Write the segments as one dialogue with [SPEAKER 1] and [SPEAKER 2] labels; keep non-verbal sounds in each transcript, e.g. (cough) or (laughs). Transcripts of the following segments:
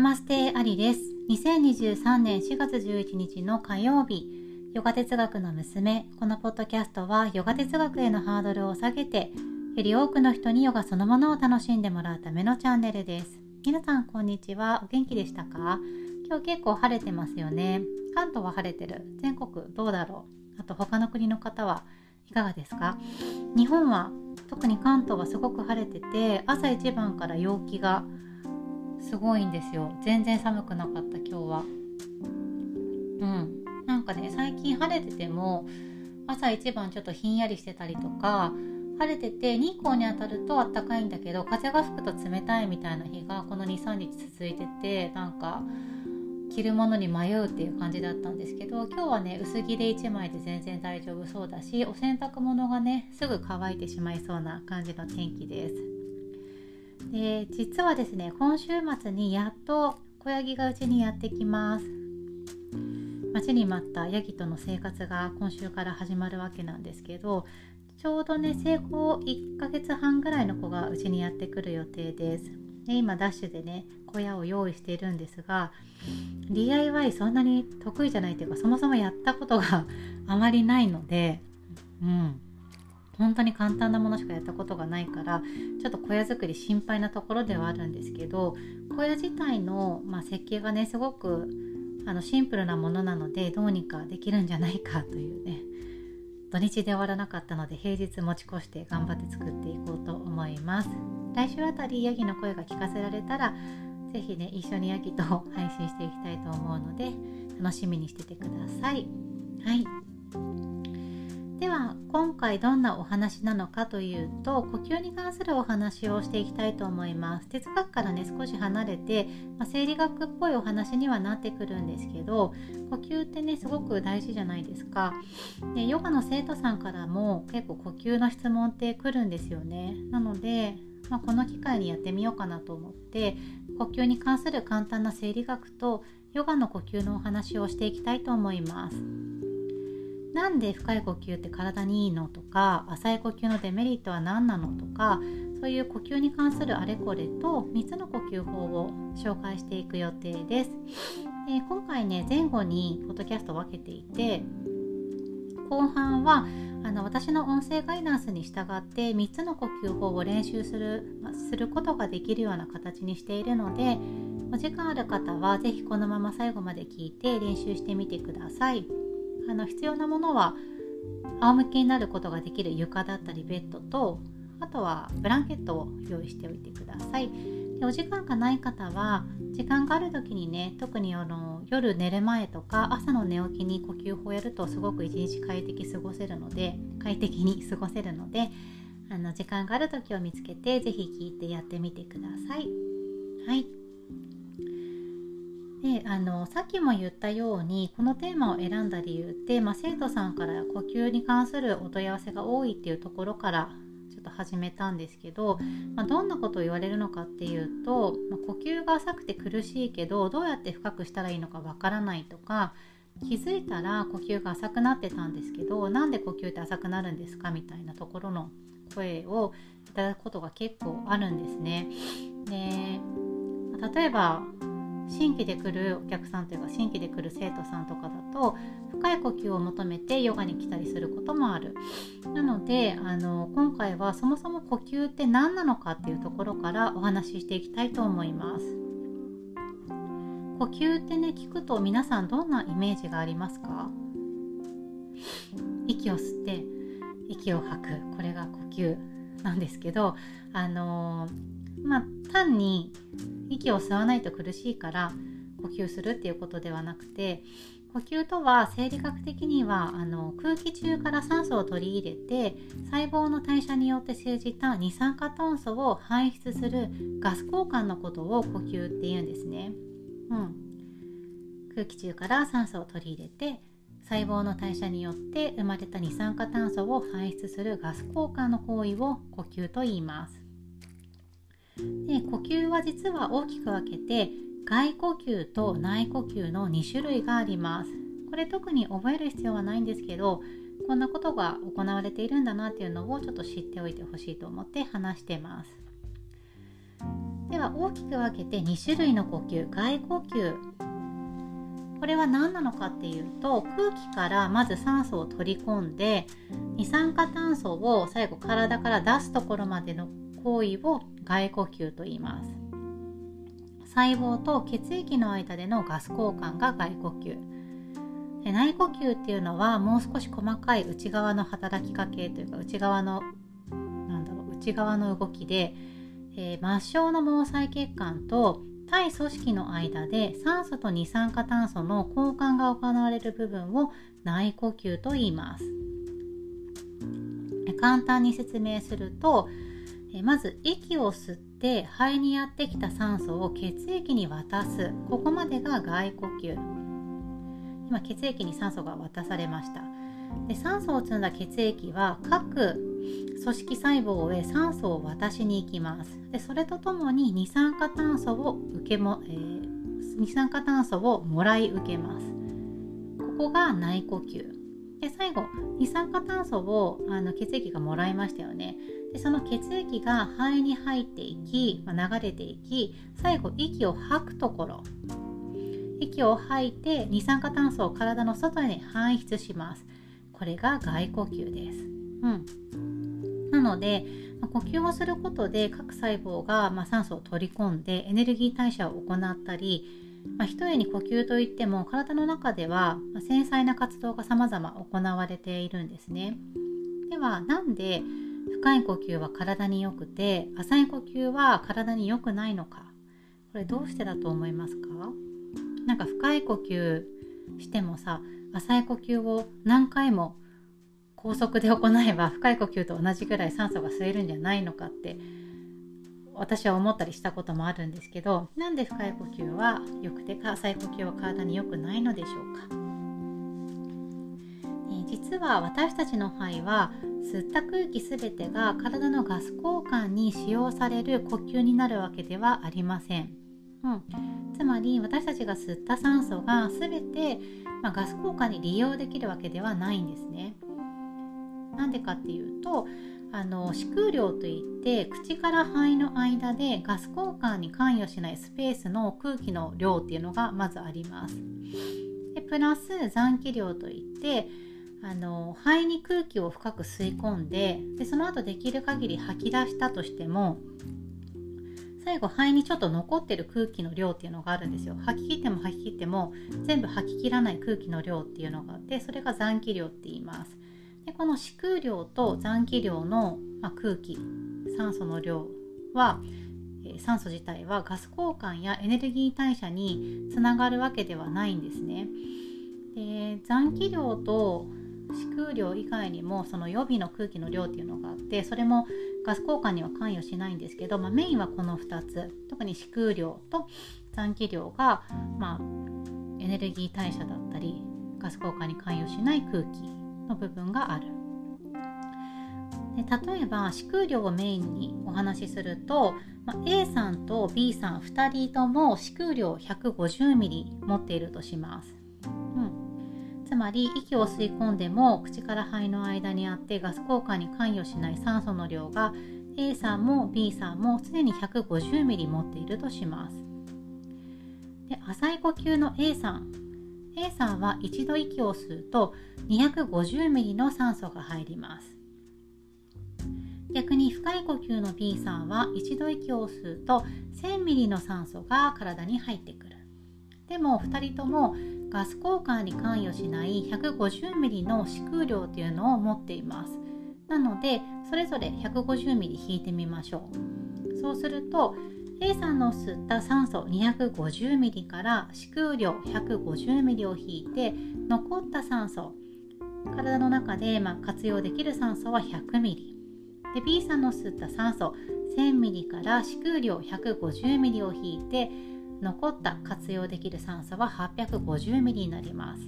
[SPEAKER 1] ナマステアリです。2023年4月11日の火曜日、ヨガ哲学の娘、このポッドキャストはヨガ哲学へのハードルを下げて、より多くの人にヨガそのものを楽しんでもらうためのチャンネルです。皆さんこんにちは。お元気でしたか？今日結構晴れてますよね。関東は晴れてる。全国どうだろう？あと他の国の方はいかがですか？日本は特に関東はすごく晴れてて朝一番から陽気がすごいんですよ。全然寒くなかった今日は。うん。なんかね最近晴れてても朝一番ちょっとひんやりしてたりとか晴れてて日光に当たるとあったかいんだけど風が吹くと冷たいみたいな日がこの23日続いててなんか着るものに迷うっていう感じだったんですけど今日はね薄着で1枚で全然大丈夫そうだしお洗濯物がねすぐ乾いてしまいそうな感じの天気です。で実はですね今週末にやっと子ヤギがうちにやってきます。待ちに待ったヤギとの生活が今週から始まるわけなんですけどちょうどね生後1ヶ月半ぐらいの子がうちにやってくる予定です。で今ダッシュでね小屋を用意しているんですが DIY そんなに得意じゃないというかそもそもやったことが (laughs) あまりないのでうん。本当に簡単なものしかやったことがないからちょっと小屋作り心配なところではあるんですけど小屋自体の、まあ、設計がねすごくあのシンプルなものなのでどうにかできるんじゃないか (laughs) というね土日で終わらなかったので平日持ち越して頑張って作っていこうと思います。来週あたりヤギの声が聞かせられたら是非ね一緒にヤギと配信していきたいと思うので楽しみにしててください。はい。では今回どんなお話なのかというと呼吸に関するお話をしていきたいと思います。哲学からね少し離れて、まあ、生理学っぽいお話にはなってくるんですけど呼吸ってねすごく大事じゃないですか。でヨガの生徒さんからも結構呼吸の質問ってくるんですよね。なのでまあ、この機会にやってみようかなと思って呼吸に関する簡単な生理学とヨガの呼吸のお話をしていきたいと思います。なんで深い呼吸って体にいいのとか浅い呼吸のデメリットは何なのとかそういう呼吸に関するあれこれと3つの呼吸法を紹介していく予定です。で今回ね前後にポッドキャストを分けていて後半はあの私の音声ガイダンスに従って3つの呼吸法を練習するすることができるような形にしているのでお時間ある方は是非このまま最後まで聞いて練習してみてください。あの必要なものは仰向けになることができる床だったりベッドとあとはブランケットを用意しておいてください。でお時間がない方は時間がある時にね特にあの夜寝る前とか朝の寝起きに呼吸法をやるとすごく一日快適過ごせるので快適に過ごせるのであの時間がある時を見つけて是非聞いてやってみてください。はいであのさっきも言ったようにこのテーマを選んだ理由って、まあ、生徒さんから呼吸に関するお問い合わせが多いっていうところからちょっと始めたんですけど、まあ、どんなことを言われるのかっていうと、まあ、呼吸が浅くて苦しいけどどうやって深くしたらいいのかわからないとか気づいたら呼吸が浅くなってたんですけどなんで呼吸って浅くなるんですかみたいなところの声をいただくことが結構あるんですね。で例えば新規で来るお客さんというか新規で来る生徒さんとかだと深い呼吸を求めてヨガに来たりすることもある。なのであの今回はそもそも呼吸って何なのかっていうところからお話ししていきたいと思います。呼吸ってね聞くと皆さんどんなイメージがありますか？息を吸って息を吐く。これが呼吸なんですけどあのまあ単に息を吸わないと苦しいから呼吸するっていうことではなくて呼吸とは生理学的にはあの空気中から酸素を取り入れて細胞の代謝によって生じた二酸化炭素を排出するガス交換のことを呼吸っていうんですね。うん、空気中から酸素を取り入れて細胞の代謝によって生まれた二酸化炭素を排出するガス交換の行為を呼吸と言います。で呼吸は実は大きく分けて外呼吸と内呼吸の2種類があります。これ特に覚える必要はないんですけどこんなことが行われているんだなっていうのをちょっと知っておいてほしいと思って話してます。では大きく分けて2種類の呼吸外呼吸。これは何なのかっていうと空気からまず酸素を取り込んで二酸化炭素を最後体から出すところまでの行為を外呼吸と言います。細胞と血液の間でのガス交換が外呼吸。内呼吸っていうのはもう少し細かい内側の働きかけというか内側のなんだろう内側の動きで、えー、末梢の毛細血管と対組織の間で酸素と二酸化炭素の交換が行われる部分を内呼吸と言います。簡単に説明するとまず息を吸って肺にやってきた酸素を血液に渡す。ここまでが外呼吸。今血液に酸素が渡されました。で酸素を積んだ血液は各組織細胞へ酸素を渡しに行きます。でそれとともに二酸化炭素を受けも、えー、二酸化炭素をもらい受けます。ここが内呼吸。で最後二酸化炭素をあの血液がもらいましたよね。でその血液が肺に入っていき、まあ、流れていき最後息を吐くところ。息を吐いて二酸化炭素を体の外に排出します。これが外呼吸です、うん、なので呼吸をすることで各細胞が、ま酸素を取り込んでエネルギー代謝を行ったり、まあ、一重に呼吸といっても体の中では、ま繊細な活動が様々行われているんですね。ではなんで深い呼吸は体に良くて浅い呼吸は体に良くないのか。これどうしてだと思いますか？なんか深い呼吸してもさ浅い呼吸を何回も高速で行えば深い呼吸と同じぐらい酸素が吸えるんじゃないのかって私は思ったりしたこともあるんですけどなんで深い呼吸は良くて浅い呼吸は体に良くないのでしょうか、実は私たちの肺は吸った空気すべてが体のガス交換に使用される呼吸になるわけではありません。うん、つまり私たちが吸った酸素が全て、まあ、ガス交換に利用できるわけではないんですね。なんでかっていうとあの歯空量といって口から肺の間でガス交換に関与しないスペースの空気の量っていうのがまずあります。でプラス残気量といってあの肺に空気を深く吸い込んででその後できる限り吐き出したとしても最後肺にちょっと残ってる空気の量っていうのがあるんですよ。吐き切っても吐き切っても全部吐き切らない空気の量っていうのがあってそれが残気量って言います。でこの視空量と残気量の、まあ、空気酸素の量は、酸素自体はガス交換やエネルギー代謝につながるわけではないんですね。で残気量と視空量以外にもその予備の空気の量っていうのがあってそれもガス交換には関与しないんですけど、まあ、メインはこの2つ特に視空量と残気量が、まあ、エネルギー代謝だったりガス交換に関与しない空気の部分がある。で例えば視空量をメインにお話しすると、まあ、A さんと B さん2人とも視空量 150ml 持っているとします。つまり息を吸い込んでも口から肺の間にあってガス交換に関与しない酸素の量が A さんも B さんも常に 150ml 持っているとします。で浅い呼吸の A さん。A さんは一度息を吸うと 250ml の酸素が入ります。逆に深い呼吸の B さんは一度息を吸うと 1000ml の酸素が体に入ってくる。でも2人ともガス交換に関与しない 150ml の視空量というのを持っています。なのでそれぞれ 150ml 引いてみましょう。そうすると A さんの吸った酸素 250ml から視空量 150ml を引いて残った酸素体の中でまあ活用できる酸素は 100ml で B さんの吸った酸素 1000ml から視空量 150ml を引いて残った活用できる酸素は 850ml になります。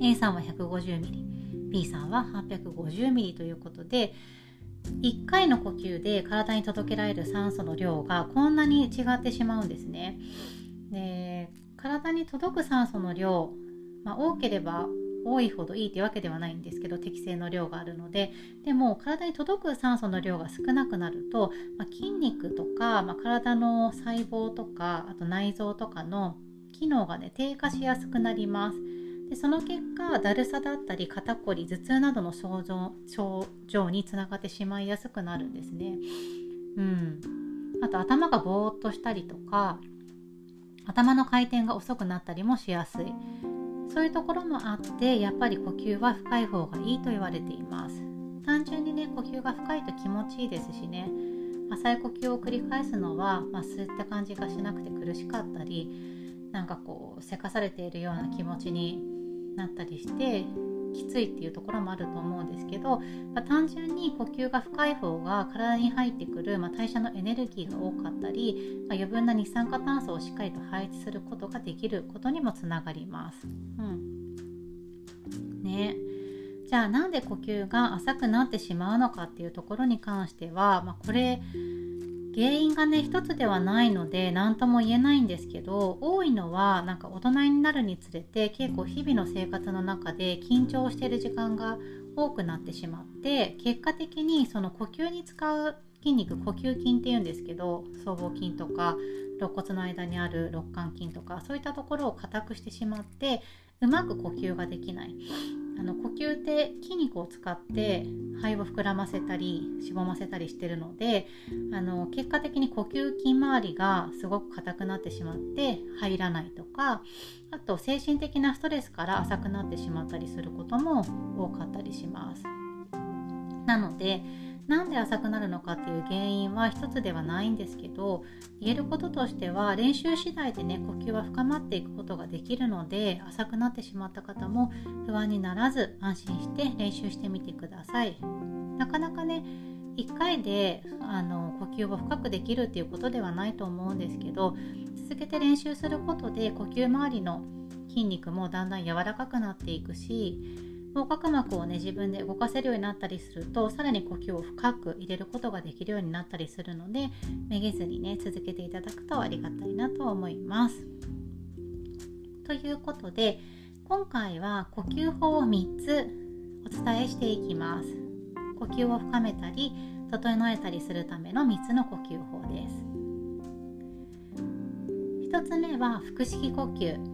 [SPEAKER 1] A さんは 150ml B さんは 850ml ということで1回の呼吸で体に届けられる酸素の量がこんなに違ってしまうんですね。で体に届く酸素の量、まあ、多ければ多いほどいいってわけではないんですけど適正の量があるので。でも体に届く酸素の量が少なくなると、まあ、筋肉とか、まあ、体の細胞とかあと内臓とかの機能がね低下しやすくなります。でその結果だるさだったり肩こり頭痛などの症状症状につながってしまいやすくなるんですね。うん。あと頭がぼーっとしたりとか頭の回転が遅くなったりもしやすい。そういうところもあってやっぱり呼吸は深い方がいいと言われています。単純にね呼吸が深いと気持ちいいですしね。浅い呼吸を繰り返すのは、まあ、吸った感じがしなくて苦しかったりなんかこうせかされているような気持ちになったりしてきついっていうところもあると思うんですけど、まあ、単純に呼吸が深い方が体に入ってくる、まあ、代謝のエネルギーが多かったり、まあ、余分な二酸化炭素をしっかりと排出することができることにもつながります。うんね、じゃあなんで呼吸が浅くなってしまうのかっていうところに関しては、まあ、これ原因がね一つではないので何とも言えないんですけど多いのはなんか大人になるにつれて結構日々の生活の中で緊張してる時間が多くなってしまって結果的にその呼吸に使う筋肉呼吸筋っていうんですけど僧帽筋とか肋骨の間にある肋間筋とかそういったところを硬くしてしまってうまく呼吸ができない。あの呼吸って筋肉を使って肺を膨らませたりしぼませたりしてるのであの結果的に呼吸筋周りがすごく硬くなってしまって入らないとかあと精神的なストレスから浅くなってしまったりすることも多かったりします。なのでなんで浅くなるのかっていう原因は一つではないんですけど言えることとしては練習次第でね呼吸は深まっていくことができるので浅くなってしまった方も不安にならず安心して練習してみてください。なかなかね1回であの呼吸を深くできるっていうことではないと思うんですけど続けて練習することで呼吸周りの筋肉もだんだん柔らかくなっていくし横隔膜をね自分で動かせるようになったりするとさらに呼吸を深く入れることができるようになったりするのでめげずにね続けていただくとありがたいなと思います。ということで今回は呼吸法を3つお伝えしていきます。呼吸を深めたり整えたりするための3つの呼吸法です。1つ目は腹式呼吸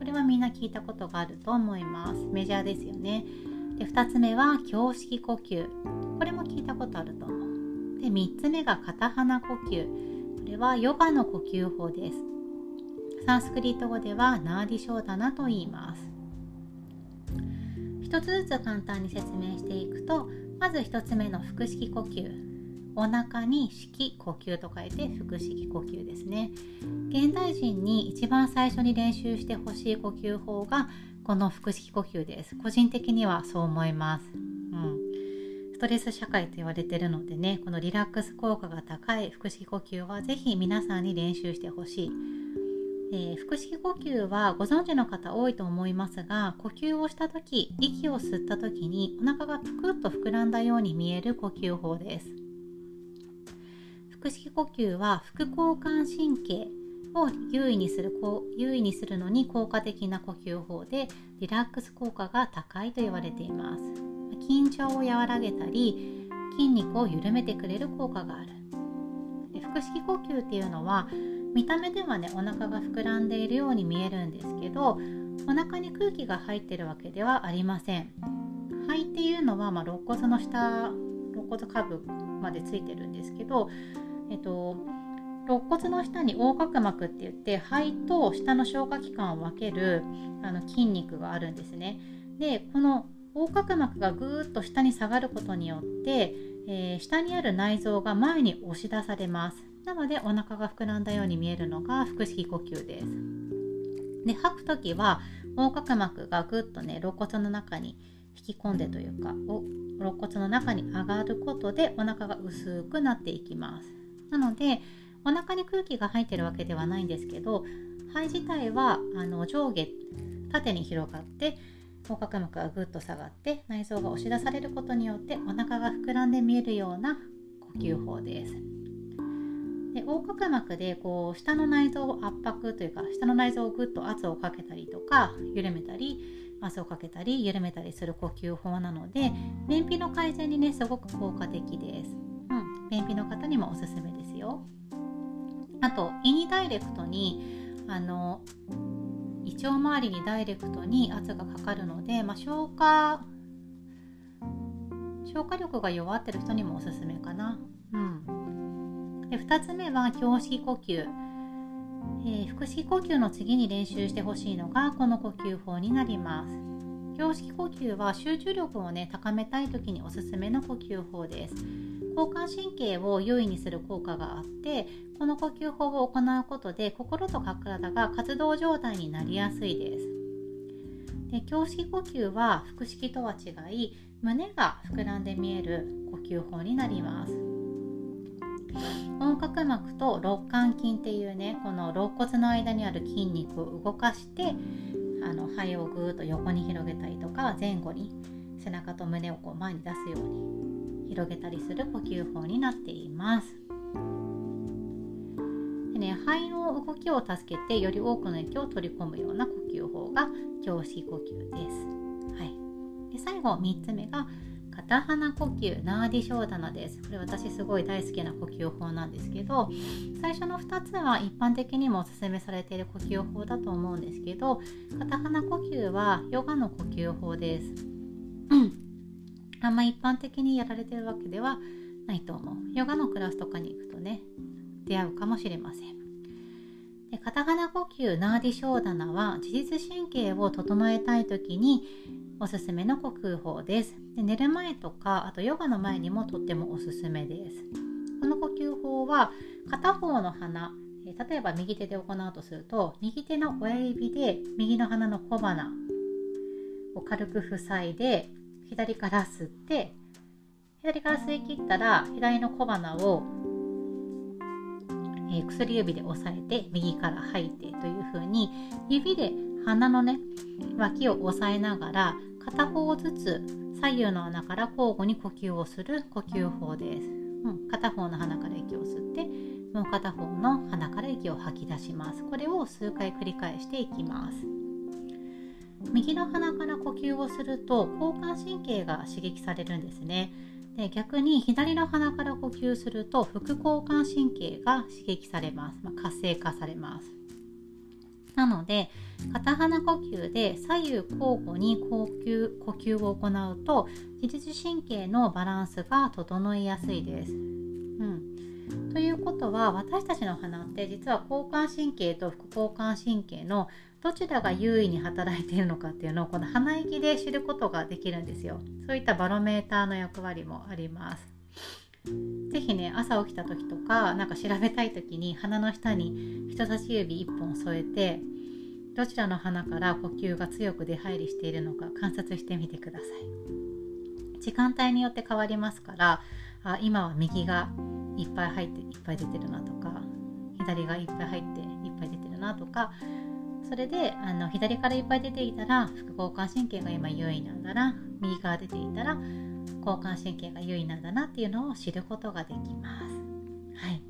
[SPEAKER 1] これはみんな聞いたことがあると思います。メジャーですよね。で2つ目は胸式呼吸。これも聞いたことあると思う。で3つ目が片鼻呼吸。これはヨガの呼吸法です。サンスクリット語ではナーディショーダナと言います。一つずつ簡単に説明していくとまず1つ目の腹式呼吸。お腹に式呼吸と書いて腹式呼吸ですね。現代人に一番最初に練習してほしい呼吸法がこの腹式呼吸です。個人的にはそう思います。うん。ストレス社会と言われてるのでねこのリラックス効果が高い腹式呼吸は是非皆さんに練習してほしい。えー、腹式呼吸はご存知の方多いと思いますが呼吸をした時息を吸った時にお腹がぷくっと膨らんだように見える呼吸法です。腹式呼吸は副交感神経を優位にする優位にするのに効果的な呼吸法でリラックス効果が高いと言われています。緊張を和らげたり筋肉を緩めてくれる効果がある。で腹式呼吸っていうのは見た目ではねお腹が膨らんでいるように見えるんですけどお腹に空気が入ってるわけではありません。肺っていうのは、まあ、肋骨の下肋骨下部までついてるんですけどえっと、肋骨の下に横隔膜って言って肺と下の消化器官を分けるあの筋肉があるんですね。でこの横隔膜がぐーっと下に下がることによって、えー、下にある内臓が前に押し出されます。なのでお腹が膨らんだように見えるのが腹式呼吸です。で吐く時は横隔膜がぐっとね肋骨の中に引き込んでというか肋骨の中に上がることでお腹が薄くなっていきます。なのでお腹に空気が入ってるわけではないんですけど肺自体はあの上下縦に広がって横隔膜がぐっと下がって内臓が押し出されることによってお腹が膨らんで見えるような呼吸法です。で横隔膜でこう下の内臓を圧迫というか下の内臓をぐっと圧をかけたりとか緩めたり汗をかけたり緩めたりする呼吸法なので便秘の改善にねすごく効果的です、うん、便秘の方にもおすすめです。よあと胃にダイレクトにあの胃腸周りにダイレクトに圧がかかるので、まあ、消化消化力が弱ってる人にもおすすめかな。うん、で2つ目は胸式呼吸、えー、腹式呼吸の次に練習してほしいのがこの呼吸法になります。胸式呼吸は集中力をね高めたい時におすすめの呼吸法です。交感神経を優位にする効果があってこの呼吸法を行うことで心と体が活動状態になりやすいですで胸式呼吸は腹式とは違い胸が膨らんで見える呼吸法になります横隔膜と肋間筋っていうねこの肋骨の間にある筋肉を動かしてあの肺をぐーっと横に広げたりとか前後に背中と胸をこう前に出すように広げたりする呼吸法になっています。でね、肺の動きを助けてより多くの息を取り込むような呼吸法が胸式呼吸です。はい、で最後3つ目が片鼻呼吸ナーディショーダナです。これ私すごい大好きな呼吸法なんですけど最初の2つは一般的にもおすすめされている呼吸法だと思うんですけど片鼻呼吸はヨガの呼吸法です。(clears throat) あんま一般的にやられてるわけではないと思う。ヨガのクラスとかに行くとね出会うかもしれません。で片鼻呼吸ナーディショーダナは自律神経を整えたい時におすすめの呼吸法です。で寝る前とかあとヨガの前にもとってもおすすめです。この呼吸法は片方の鼻例えば右手で行うとすると右手の親指で右の鼻の小鼻を軽く塞いで左から吸って左から吸い切ったら左の小鼻を、えー、薬指で押さえて右から吐いてというふうに指で鼻のね脇を押さえながら片方ずつ左右の穴から交互に呼吸をする呼吸法です、うん、片方の鼻から息を吸ってもう片方の鼻から息を吐き出します。これを数回繰り返していきます。右の鼻から呼吸をすると交感神経が刺激されるんですね。で逆に左の鼻から呼吸すると副交感神経が刺激されます、まあ、活性化されます。なので片鼻呼吸で左右交互に呼吸呼吸を行うと自律神経のバランスが整いやすいです。うん、ということは私たちの鼻って実は交感神経と副交感神経のどちらが優位に働いているのかっていうのをこの鼻息で知ることができるんですよ。そういったバロメーターの役割もあります。是非ね朝起きた時とか何か調べたい時に鼻の下に人差し指1本添えてどちらの鼻から呼吸が強く出入りしているのか観察してみてください。時間帯によって変わりますからあ今は右がいっぱい入っていっぱい出てるなとか左がいっぱい入っていっぱい出てるなとかそれであの左からいっぱい出ていたら副交感神経が今優位なんだな右側出ていたら交感神経が優位なんだなっていうのを知ることができます。はい。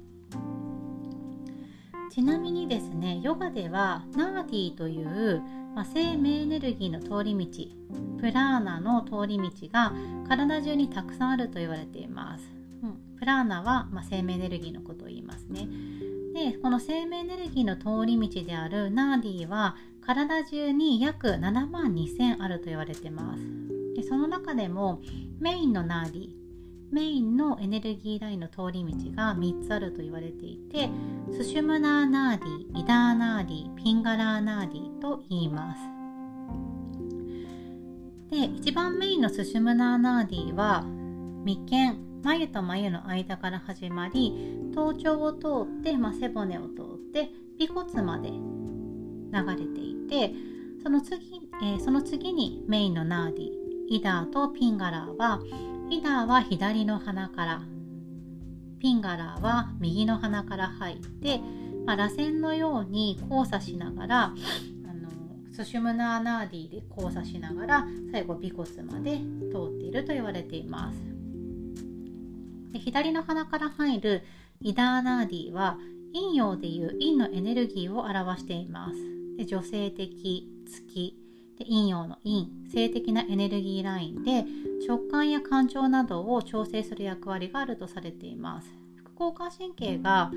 [SPEAKER 1] ちなみにですねヨガではナーディーという、まあ、生命エネルギーの通り道プラーナの通り道が体中にたくさんあると言われています、うん、プラーナは、まあ、生命エネルギーのことを言いますね。でこの生命エネルギーの通り道であるナーディーは体中に約7万2000あると言われてます。でその中でもメインのナーディメインのエネルギーラインの通り道が3つあると言われていてスシュムナーナーディイダーナーディピンガラーナーディと言います。で一番メインのスシュムナーナーディは眉間眉と眉の間から始まり頭頂を通って、まあ、背骨を通って尾骨まで流れていてその次,、えー、その次にメインのナーディイダーとピンガラーはヒダーは左の鼻からピンガラーは右の鼻から入って、まあ、螺旋のように交差しながらあのスシュムナーナーディーで交差しながら最後尾骨まで通っていると言われています。で左の鼻から入るイダーナーディーは陰陽でいう陰のエネルギーを表しています。で女性的月で陰陽の陰性的なエネルギーラインで食感や感情などを調整する役割があるとされています。副交感神経が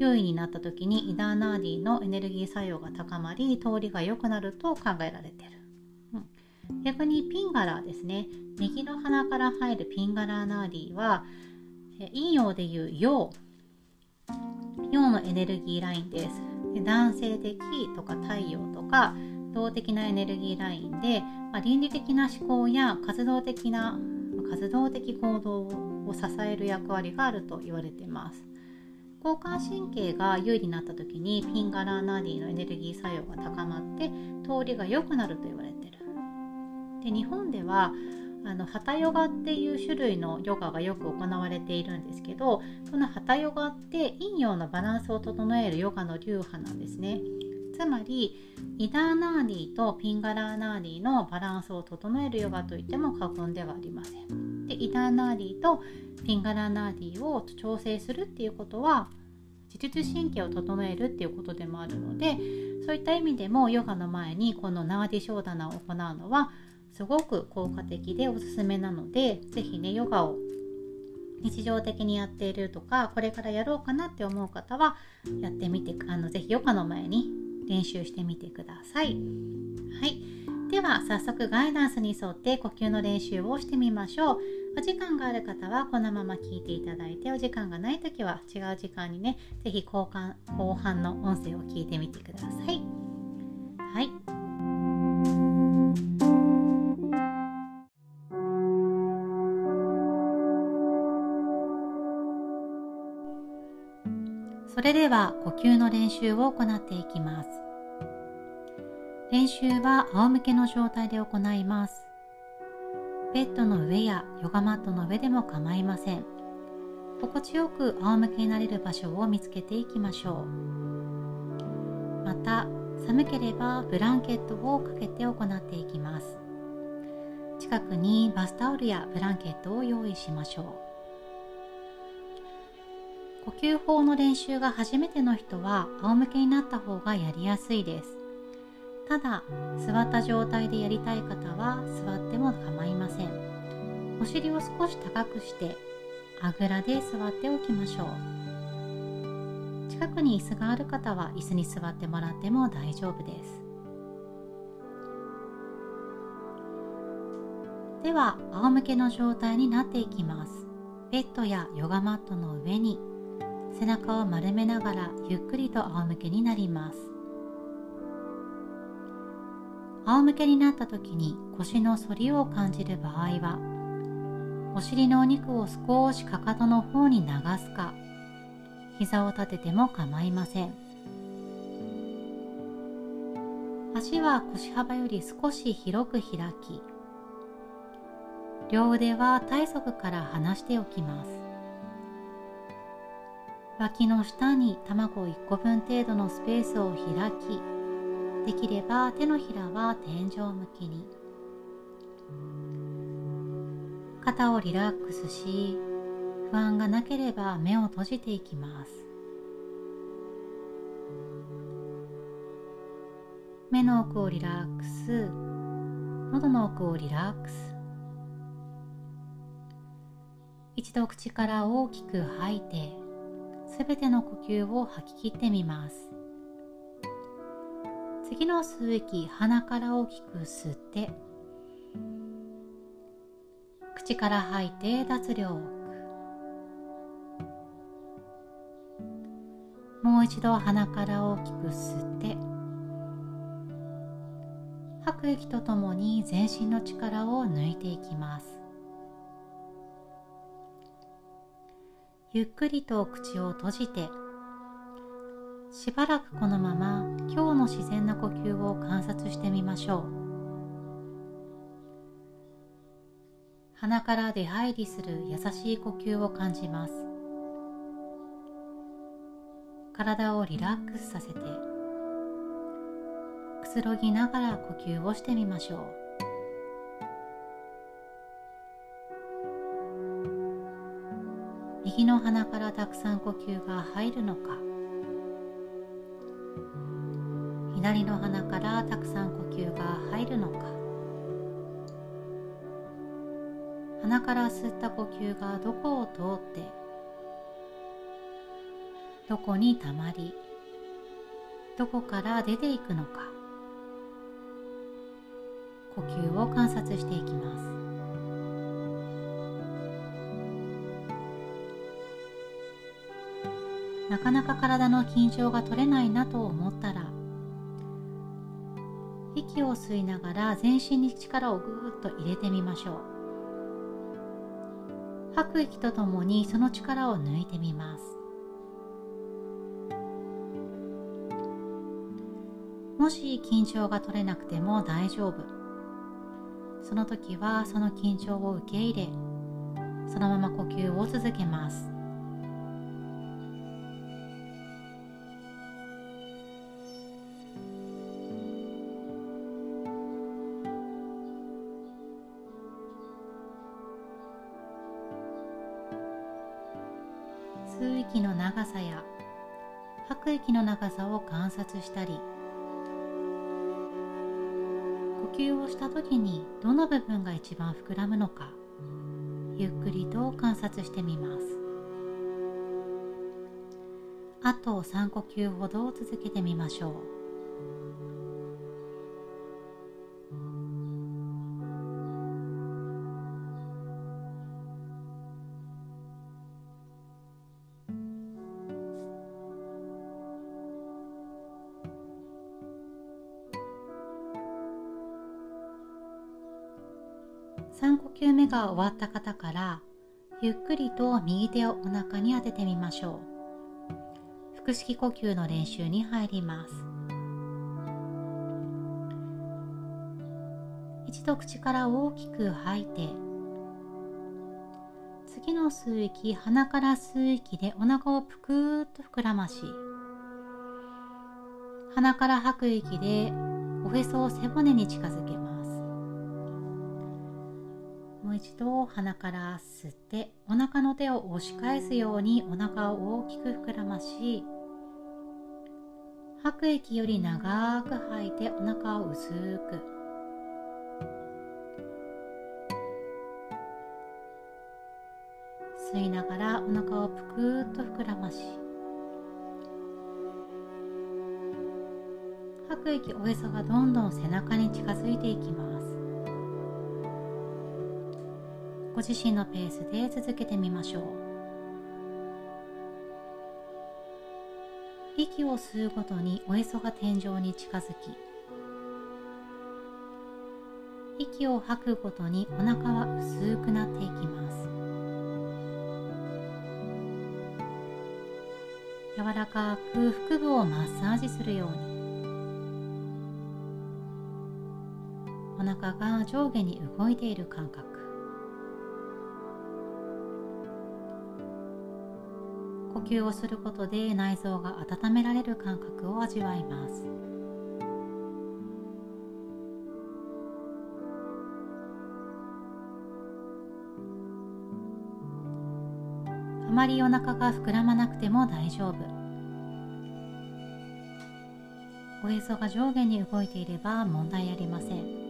[SPEAKER 1] 優位になった時にイダーナーディのエネルギー作用が高まり通りが良くなると考えられている、うん、逆にピンガラーですね。右の鼻から入るピンガラーナーディは陰陽でいう陽。陽のエネルギーラインです。男性的とか太陽とか動的なエネルギーラインで、まあ、倫理的な思考や活動的な活動的行動を支える役割があると言われています。交感神経が優位になった時にピンガラーナーディのエネルギー作用が高まって通りが良くなると言われてる。で日本ではあのハタヨガっていう種類のヨガがよく行われているんですけどこのハタヨガって陰陽のバランスを整えるヨガの流派なんですね。つまりイダーナーディとピンガラーナーディのバランスを整えるヨガといっても過言ではありません。でイダーナーディとピンガラーナーディを調整するっていうことは自律神経を整えるっていうことでもあるのでそういった意味でもヨガの前にこのナーディショーダナを行うのはすごく効果的でおすすめなので是非ねヨガを日常的にやっているとかこれからやろうかなって思う方はやってみてあのぜひヨガの前に練習してみてください。はい。では早速ガイダンスに沿って呼吸の練習をしてみましょう。お時間がある方はこのまま聞いていただいてお時間がない時は違う時間にね是非後半後半の音声を聞いてみてください。はい。は呼吸の練習を行っていきます。練習は仰向けの状態で行います。ベッドの上やヨガマットの上でも構いません。心地よく仰向けになれる場所を見つけていきましょう。また、寒ければブランケットをかけて行っていきます。近くにバスタオルやブランケットを用意しましょう。呼吸法の練習が初めての人は仰向けになった方がやりやすいです。ただ座った状態でやりたい方は座っても構いません。お尻を少し高くしてあぐらで座っておきましょう。近くに椅子がある方は椅子に座ってもらっても大丈夫です。では仰向けの状態になっていきます。ベッドやヨガマットの上に背中を丸めながらゆっくりと仰向けになります。仰向けになった時に腰の反りを感じる場合はお尻のお肉を少しかかとの方に流すか膝を立てても構いません。足は腰幅より少し広く開き両腕は体側から離しておきます。脇の下に卵1個分程度のスペースを開きできれば手のひらは天井向きに。肩をリラックスし不安がなければ目を閉じていきます。目の奥をリラックス喉の奥をリラックス。一度口から大きく吐いてすべての呼吸を吐き切ってみます。次の吸う息鼻から大きく吸って口から吐いて脱力もう一度鼻から大きく吸って吐く息とともに全身の力を抜いていきます。ゆっくりと口を閉じてしばらくこのまま今日の自然な呼吸を観察してみましょう。鼻から出入りする優しい呼吸を感じます。体をリラックスさせてくつろぎながら呼吸をしてみましょう。の鼻からたくさん呼吸が入るのか。左の鼻からたくさん呼吸が入るのか。鼻から吸った呼吸がどこを通ってどこにたまりどこから出ていくのか。呼吸を観察していきます。なかなか体の緊張が取れないなと思ったら息を吸いながら全身に力をぐーっと入れてみましょう。吐く息とともにその力を抜いてみます。もし緊張が取れなくても大丈夫。その時はその緊張を受け入れそのまま呼吸を続けます。したり呼吸をした時にどの部分が一番膨らむのかゆっくりと観察してみます。あと3呼吸ほど続けてみましょう。が終わった方からゆっくりと右手をお腹に当ててみましょう。腹式呼吸の練習に入ります。一度口から大きく吐いて次の吸う息鼻から吸う息でお腹をぷくーっと膨らまし鼻から吐く息でおへそを背骨に近づけます。一度鼻から吸ってお腹の手を押し返すようにお腹を大きく膨らまし吐く息より長く吐いてお腹を薄く。吸いながらお腹をぷくっと膨らまし吐く息おへそがどんどん背中に近づいていきます。ご自身のペースで続けてみましょう。息を吸うごとにおへそが天井に近づき息を吐くごとにお腹は薄くなっていきます。柔らかく腹部をマッサージするようにお腹が上下に動いている感覚。吸をすることで内臓が温められる感覚を味わいます。あまりお腹が膨らまなくても大丈夫。おへそが上下に動いていれば問題ありません。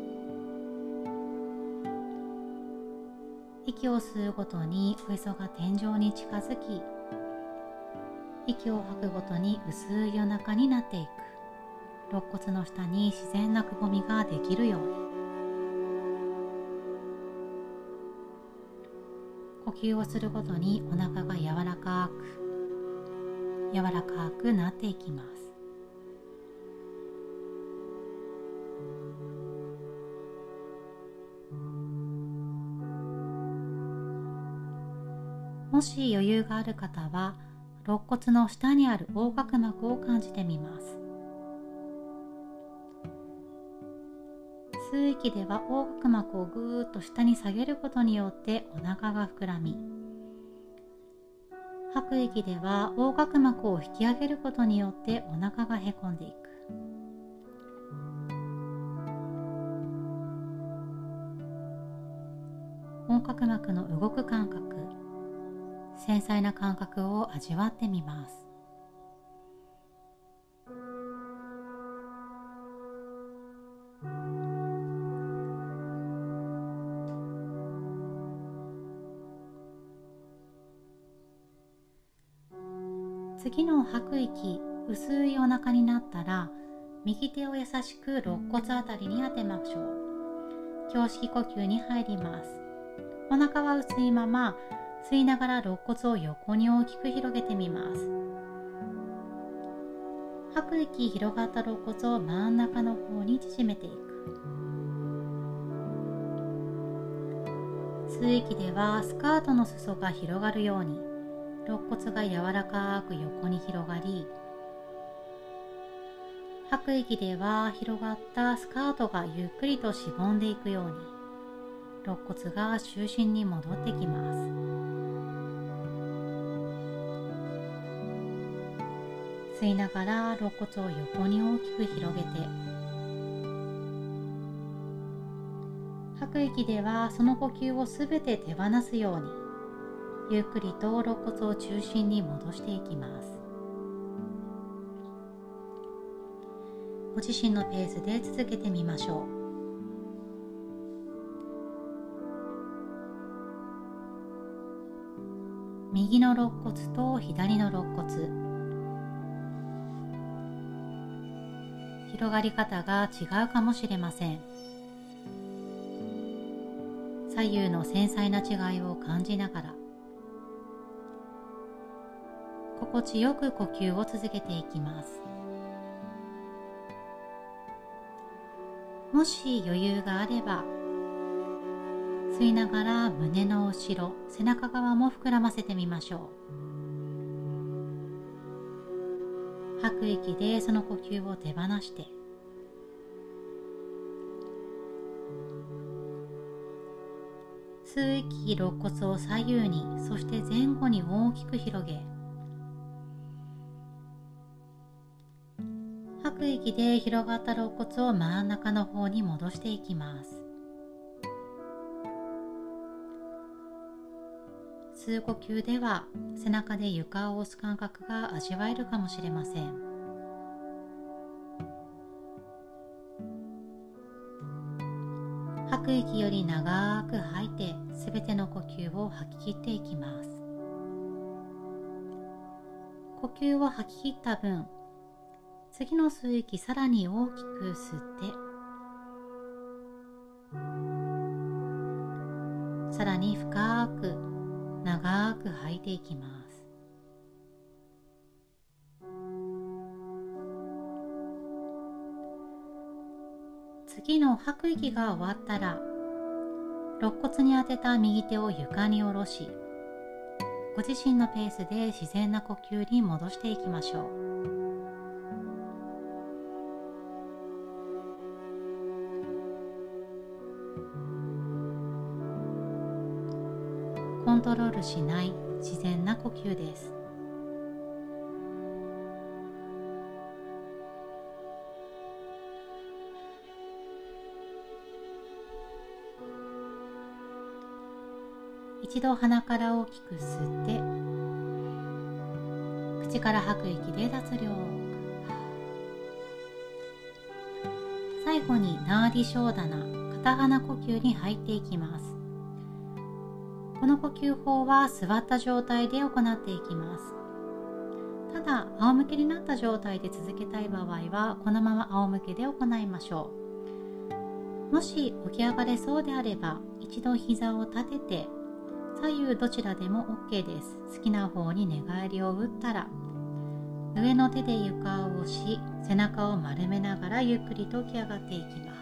[SPEAKER 1] 息を吸うごとにおへそが天井に近づき息を吐くごとに薄いお腹になっていく。肋骨の下に自然なくぼみができるように。呼吸をするごとにお腹が柔らかく柔らかくなっていきます。もし余裕がある方は肋骨の下にある横隔膜を感じてみます。吸う息では横隔膜をぐーっと下に下げることによってお腹が膨らみ吐く息では横隔膜を引き上げることによってお腹がへこんでいく。横隔膜の動く感覚繊細な感覚を味わってみます。次の吐く息薄いお腹になったら右手を優しく肋骨あたりに当てましょう胸式呼吸に入りますお腹は薄いまま吸いながら肋骨を横に大きく広げてみます。吐く息広がった肋骨を真ん中の方に縮めていく。吸う息ではスカートの裾が広がるように肋骨が柔らかく横に広がり吐く息では広がったスカートがゆっくりとしぼんでいくように肋骨が中心に戻ってきます。吸いながら肋骨を横に大きく広げて吐く息ではその呼吸をすべて手放すようにゆっくりと肋骨を中心に戻していきます。ご自身のペースで続けてみましょう。右の肋骨と左の肋骨。広がり方が違うかもしれません。左右の繊細な違いを感じながら。心地よく呼吸を続けていきます。もし余裕があれば吸いながら胸の後ろ背中側も膨らませてみましょう。吐く息でその呼吸を手放して。吸う息肋骨を左右にそして前後に大きく広げ。吐く息で広がった肋骨を真ん中の方に戻していきます。吸う呼吸では背中で床を押す感覚が味わえるかもしれません。吐く息より長く吐いてすべての呼吸を吐き切っていきます。呼吸を吐き切った分次の吸う息さらに大きく吸ってさらに深く長く吐いていきます。次の吐く息が終わったら肋骨に当てた右手を床に下ろしご自身のペースで自然な呼吸に戻していきましょう。コントロールしない自然な呼吸です。一度鼻から大きく吸って口から吐く息で脱力。最後にナーディショーダナ片鼻呼吸に入っていきます。この呼吸法は座った状態で行っていきます。ただ仰向けになった状態で続けたい場合はこのまま仰向けで行いましょう。もし起き上がれそうであれば一度膝を立てて左右どちらでも OK です。好きな方に寝返りを打ったら上の手で床を押し背中を丸めながらゆっくりと起き上がっていきます。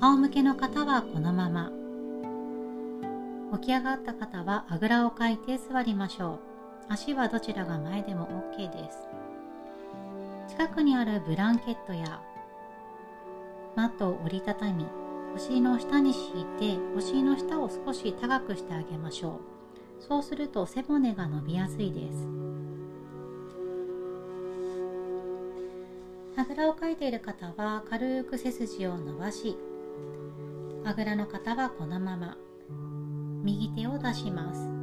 [SPEAKER 1] 仰向けの方はこのまま。起き上がった方はあぐらをかいて座りましょう。足はどちらが前でも OK です。近くにあるブランケットやマットを折りたたみお尻の下に敷いてお尻の下を少し高くしてあげましょう。そうすると背骨が伸びやすいです。あぐらをかいている方は軽く背筋を伸ばしあぐらの方はこのまま。右手を出します。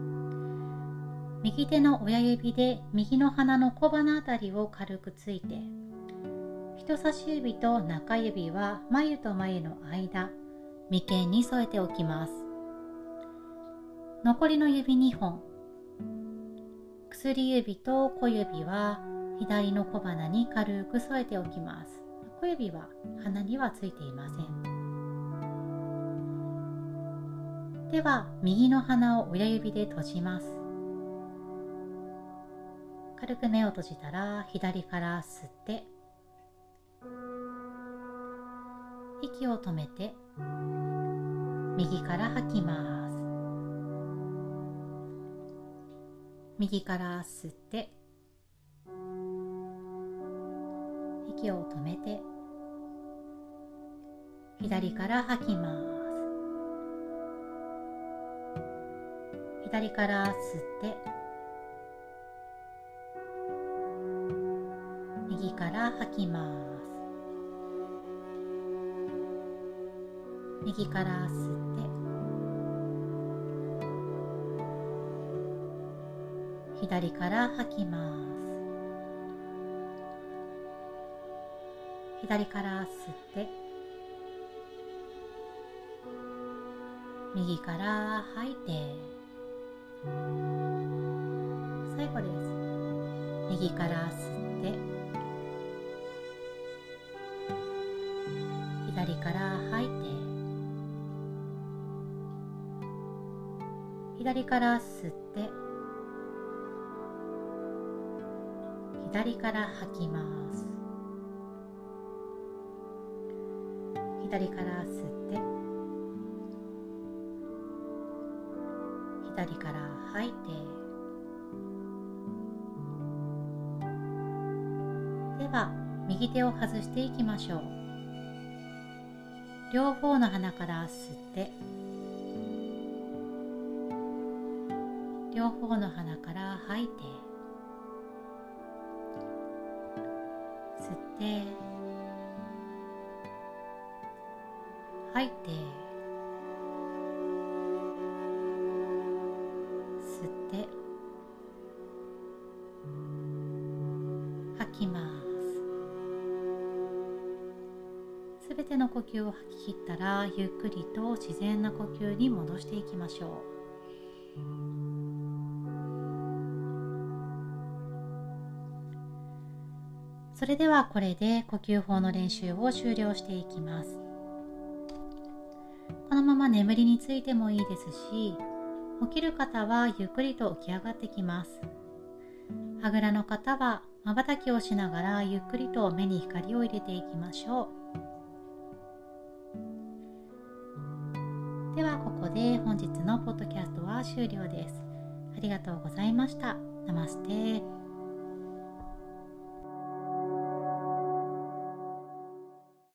[SPEAKER 1] 右手の親指で右の鼻の小鼻あたりを軽くついて人差し指と中指は眉と眉の間眉間に添えておきます。残りの指2本薬指と小指は左の小鼻に軽く添えておきます。小指は鼻にはついていません。では右の鼻を親指で閉じます。軽く目を閉じたら左から吸って息を止めて右から吐きます。右から吸って息を止めて左から吐きます。左から吸って右から吐きます。右から吸って左から吐きます。左から吸って右から吐いて。最後です。右から吸って。左から吐いて。左から吸って。左から吐きます。左から吸って。左から吐いて。では右手を外していきましょう。両方の鼻から吸って。両方の鼻から吐いて。吸って。吐き切ったらゆっくりと自然な呼吸に戻していきましょう。それではこれで呼吸法の練習を終了していきます。このまま眠りについてもいいですし起きる方はゆっくりと起き上がってきます。あぐらの方はまばたきをしながらゆっくりと目に光を入れていきましょう。終了です。ありがとうございました。ナマステ。